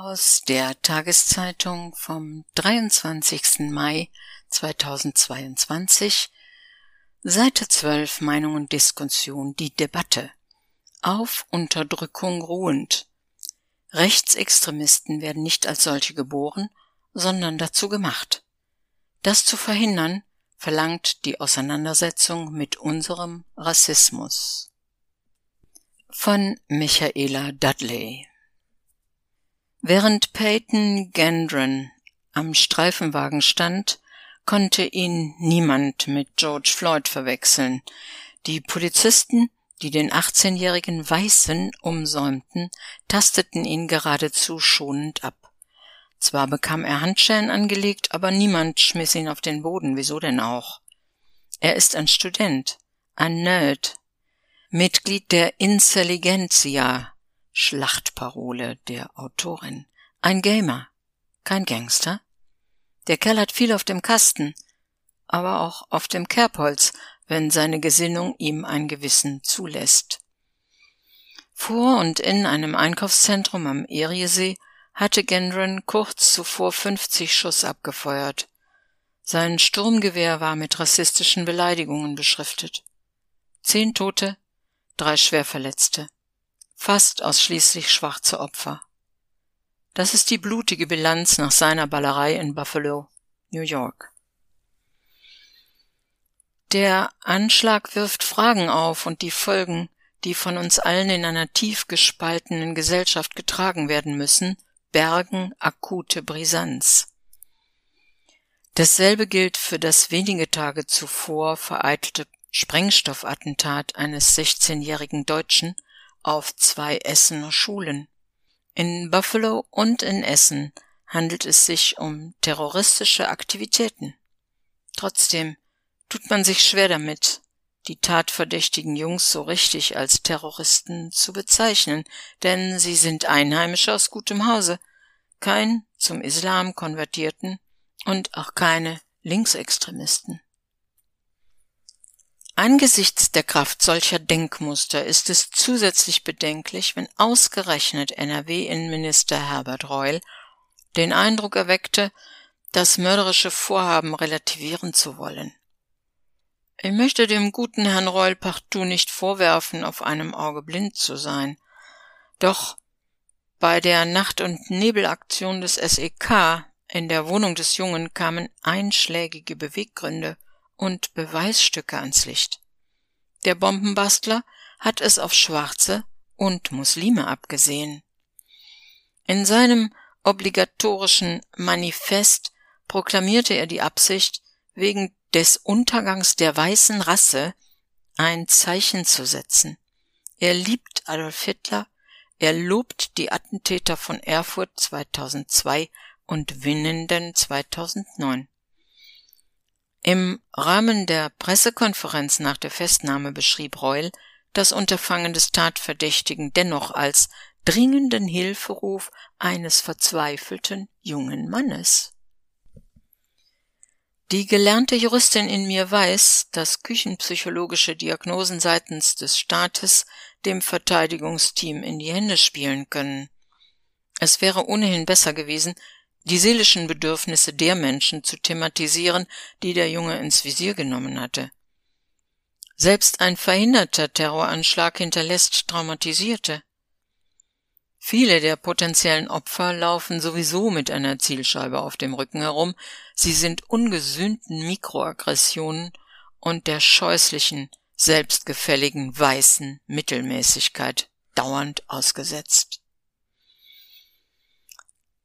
Aus der Tageszeitung vom 23. Mai 2022 Seite 12 Meinung und Diskussion Die Debatte Auf Unterdrückung ruhend Rechtsextremisten werden nicht als solche geboren, sondern dazu gemacht. Das zu verhindern, verlangt die Auseinandersetzung mit unserem Rassismus. Von Michaela Dudley Während Peyton Gendron am Streifenwagen stand, konnte ihn niemand mit George Floyd verwechseln. Die Polizisten, die den 18-jährigen Weißen umsäumten, tasteten ihn geradezu schonend ab. Zwar bekam er Handschellen angelegt, aber niemand schmiss ihn auf den Boden, wieso denn auch? Er ist ein Student, ein Nerd, Mitglied der Intelligentsia, Schlachtparole der Autorin. Ein Gamer, kein Gangster. Der Kerl hat viel auf dem Kasten, aber auch auf dem Kerbholz, wenn seine Gesinnung ihm ein Gewissen zulässt. Vor und in einem Einkaufszentrum am Eriesee hatte Gendron kurz zuvor 50 Schuss abgefeuert. Sein Sturmgewehr war mit rassistischen Beleidigungen beschriftet. Zehn Tote, drei Schwerverletzte fast ausschließlich schwarze Opfer. Das ist die blutige Bilanz nach seiner Ballerei in Buffalo, New York. Der Anschlag wirft Fragen auf und die Folgen, die von uns allen in einer tief gespaltenen Gesellschaft getragen werden müssen, bergen akute Brisanz. Dasselbe gilt für das wenige Tage zuvor vereitelte Sprengstoffattentat eines 16-jährigen Deutschen, auf zwei Essener Schulen. In Buffalo und in Essen handelt es sich um terroristische Aktivitäten. Trotzdem tut man sich schwer damit, die tatverdächtigen Jungs so richtig als Terroristen zu bezeichnen, denn sie sind Einheimische aus gutem Hause, kein zum Islam konvertierten und auch keine Linksextremisten. Angesichts der Kraft solcher Denkmuster ist es zusätzlich bedenklich, wenn ausgerechnet NRW-Innenminister Herbert Reul den Eindruck erweckte, das mörderische Vorhaben relativieren zu wollen. Ich möchte dem guten Herrn Reul partout nicht vorwerfen, auf einem Auge blind zu sein. Doch bei der Nacht- und Nebelaktion des SEK in der Wohnung des Jungen kamen einschlägige Beweggründe und Beweisstücke ans Licht. Der Bombenbastler hat es auf Schwarze und Muslime abgesehen. In seinem obligatorischen Manifest proklamierte er die Absicht, wegen des Untergangs der weißen Rasse ein Zeichen zu setzen. Er liebt Adolf Hitler, er lobt die Attentäter von Erfurt 2002 und Winnenden 2009. Im Rahmen der Pressekonferenz nach der Festnahme beschrieb Reul das Unterfangen des Tatverdächtigen dennoch als dringenden Hilferuf eines verzweifelten jungen Mannes. Die gelernte Juristin in mir weiß, dass küchenpsychologische Diagnosen seitens des Staates dem Verteidigungsteam in die Hände spielen können. Es wäre ohnehin besser gewesen, die seelischen Bedürfnisse der Menschen zu thematisieren, die der Junge ins Visier genommen hatte. Selbst ein verhinderter Terroranschlag hinterlässt Traumatisierte. Viele der potenziellen Opfer laufen sowieso mit einer Zielscheibe auf dem Rücken herum, sie sind ungesühnten Mikroaggressionen und der scheußlichen, selbstgefälligen weißen Mittelmäßigkeit dauernd ausgesetzt.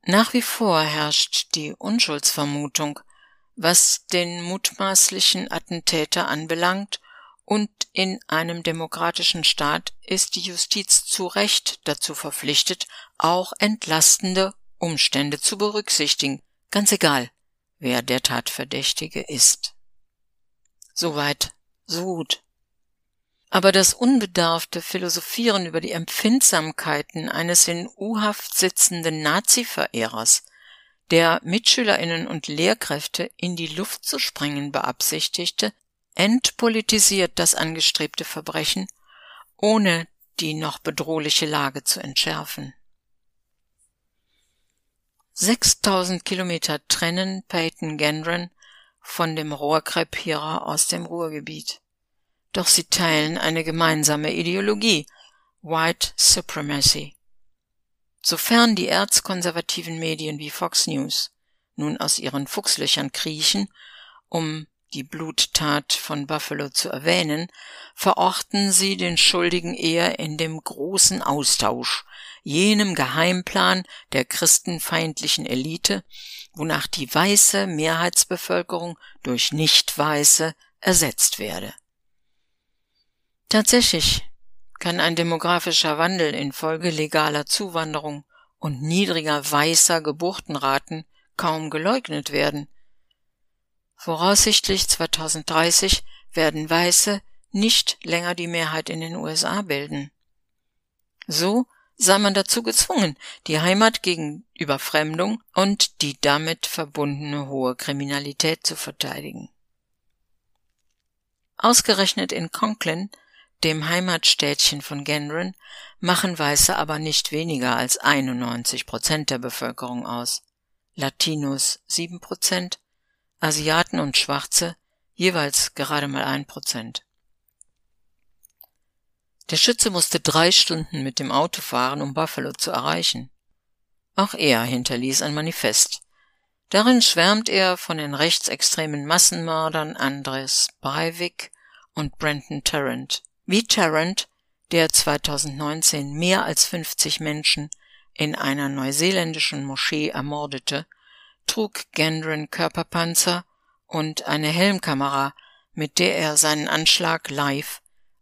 Nach wie vor herrscht die Unschuldsvermutung, was den mutmaßlichen Attentäter anbelangt, und in einem demokratischen Staat ist die Justiz zu Recht dazu verpflichtet, auch entlastende Umstände zu berücksichtigen, ganz egal, wer der Tatverdächtige ist. Soweit, so gut. Aber das unbedarfte Philosophieren über die Empfindsamkeiten eines in U-Haft sitzenden Nazi-Verehrers, der Mitschülerinnen und Lehrkräfte in die Luft zu sprengen beabsichtigte, entpolitisiert das angestrebte Verbrechen, ohne die noch bedrohliche Lage zu entschärfen. 6000 Kilometer trennen Peyton Gendron von dem Rohrkrepierer aus dem Ruhrgebiet. Doch sie teilen eine gemeinsame Ideologie, White Supremacy. Sofern die erzkonservativen Medien wie Fox News nun aus ihren Fuchslöchern kriechen, um die Bluttat von Buffalo zu erwähnen, verorten sie den Schuldigen eher in dem großen Austausch, jenem Geheimplan der christenfeindlichen Elite, wonach die weiße Mehrheitsbevölkerung durch nicht-weiße ersetzt werde. Tatsächlich kann ein demografischer Wandel infolge legaler Zuwanderung und niedriger weißer Geburtenraten kaum geleugnet werden. Voraussichtlich 2030 werden Weiße nicht länger die Mehrheit in den USA bilden. So sei man dazu gezwungen, die Heimat gegen Überfremdung und die damit verbundene hohe Kriminalität zu verteidigen. Ausgerechnet in Conklin, dem Heimatstädtchen von Gendron, machen Weiße aber nicht weniger als 91 Prozent der Bevölkerung aus. Latinos sieben Prozent, Asiaten und Schwarze jeweils gerade mal ein Prozent. Der Schütze musste drei Stunden mit dem Auto fahren, um Buffalo zu erreichen. Auch er hinterließ ein Manifest. Darin schwärmt er von den rechtsextremen Massenmördern Andres Breivik und Brenton Tarrant. Wie Tarrant, der 2019 mehr als 50 Menschen in einer neuseeländischen Moschee ermordete, trug Gendron Körperpanzer und eine Helmkamera, mit der er seinen Anschlag live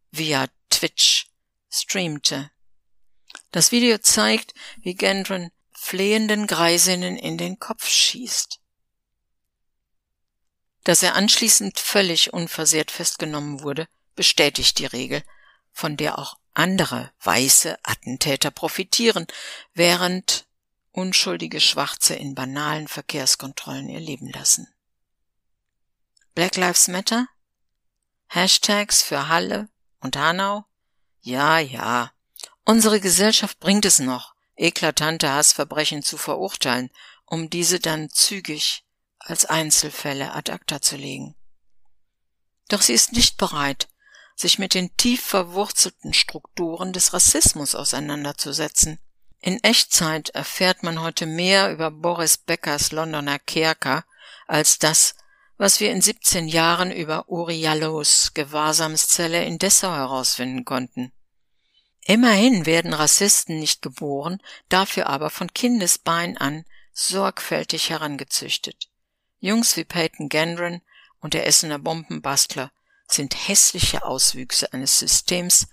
via Twitch streamte. Das Video zeigt, wie Gendron flehenden Greisinnen in den Kopf schießt. Dass er anschließend völlig unversehrt festgenommen wurde, bestätigt die Regel, von der auch andere weiße Attentäter profitieren, während unschuldige Schwarze in banalen Verkehrskontrollen ihr Leben lassen. Black Lives Matter? Hashtags für Halle und Hanau? Ja, ja. Unsere Gesellschaft bringt es noch, eklatante Hassverbrechen zu verurteilen, um diese dann zügig als Einzelfälle ad acta zu legen. Doch sie ist nicht bereit, sich mit den tief verwurzelten Strukturen des Rassismus auseinanderzusetzen. In Echtzeit erfährt man heute mehr über Boris Beckers Londoner Kerker als das, was wir in 17 Jahren über Uri Jallos Gewahrsamszelle in Dessau herausfinden konnten. Immerhin werden Rassisten nicht geboren, dafür aber von Kindesbein an sorgfältig herangezüchtet. Jungs wie Peyton Gendron und der Essener Bombenbastler sind hässliche Auswüchse eines Systems,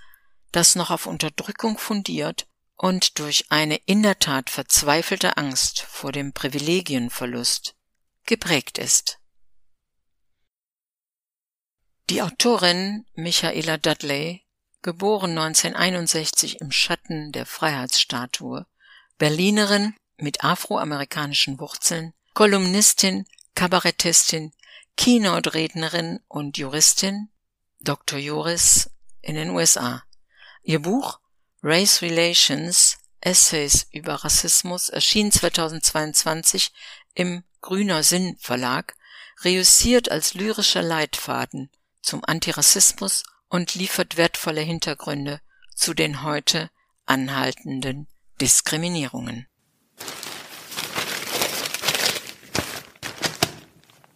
das noch auf Unterdrückung fundiert und durch eine in der Tat verzweifelte Angst vor dem Privilegienverlust geprägt ist. Die Autorin Michaela Dudley, geboren 1961 im Schatten der Freiheitsstatue, Berlinerin mit afroamerikanischen Wurzeln, Kolumnistin, Kabarettistin, Keynote-Rednerin und Juristin, Dr. Juris in den USA. Ihr Buch Race Relations Essays über Rassismus erschien 2022 im Grüner Sinn Verlag, reüssiert als lyrischer Leitfaden zum Antirassismus und liefert wertvolle Hintergründe zu den heute anhaltenden Diskriminierungen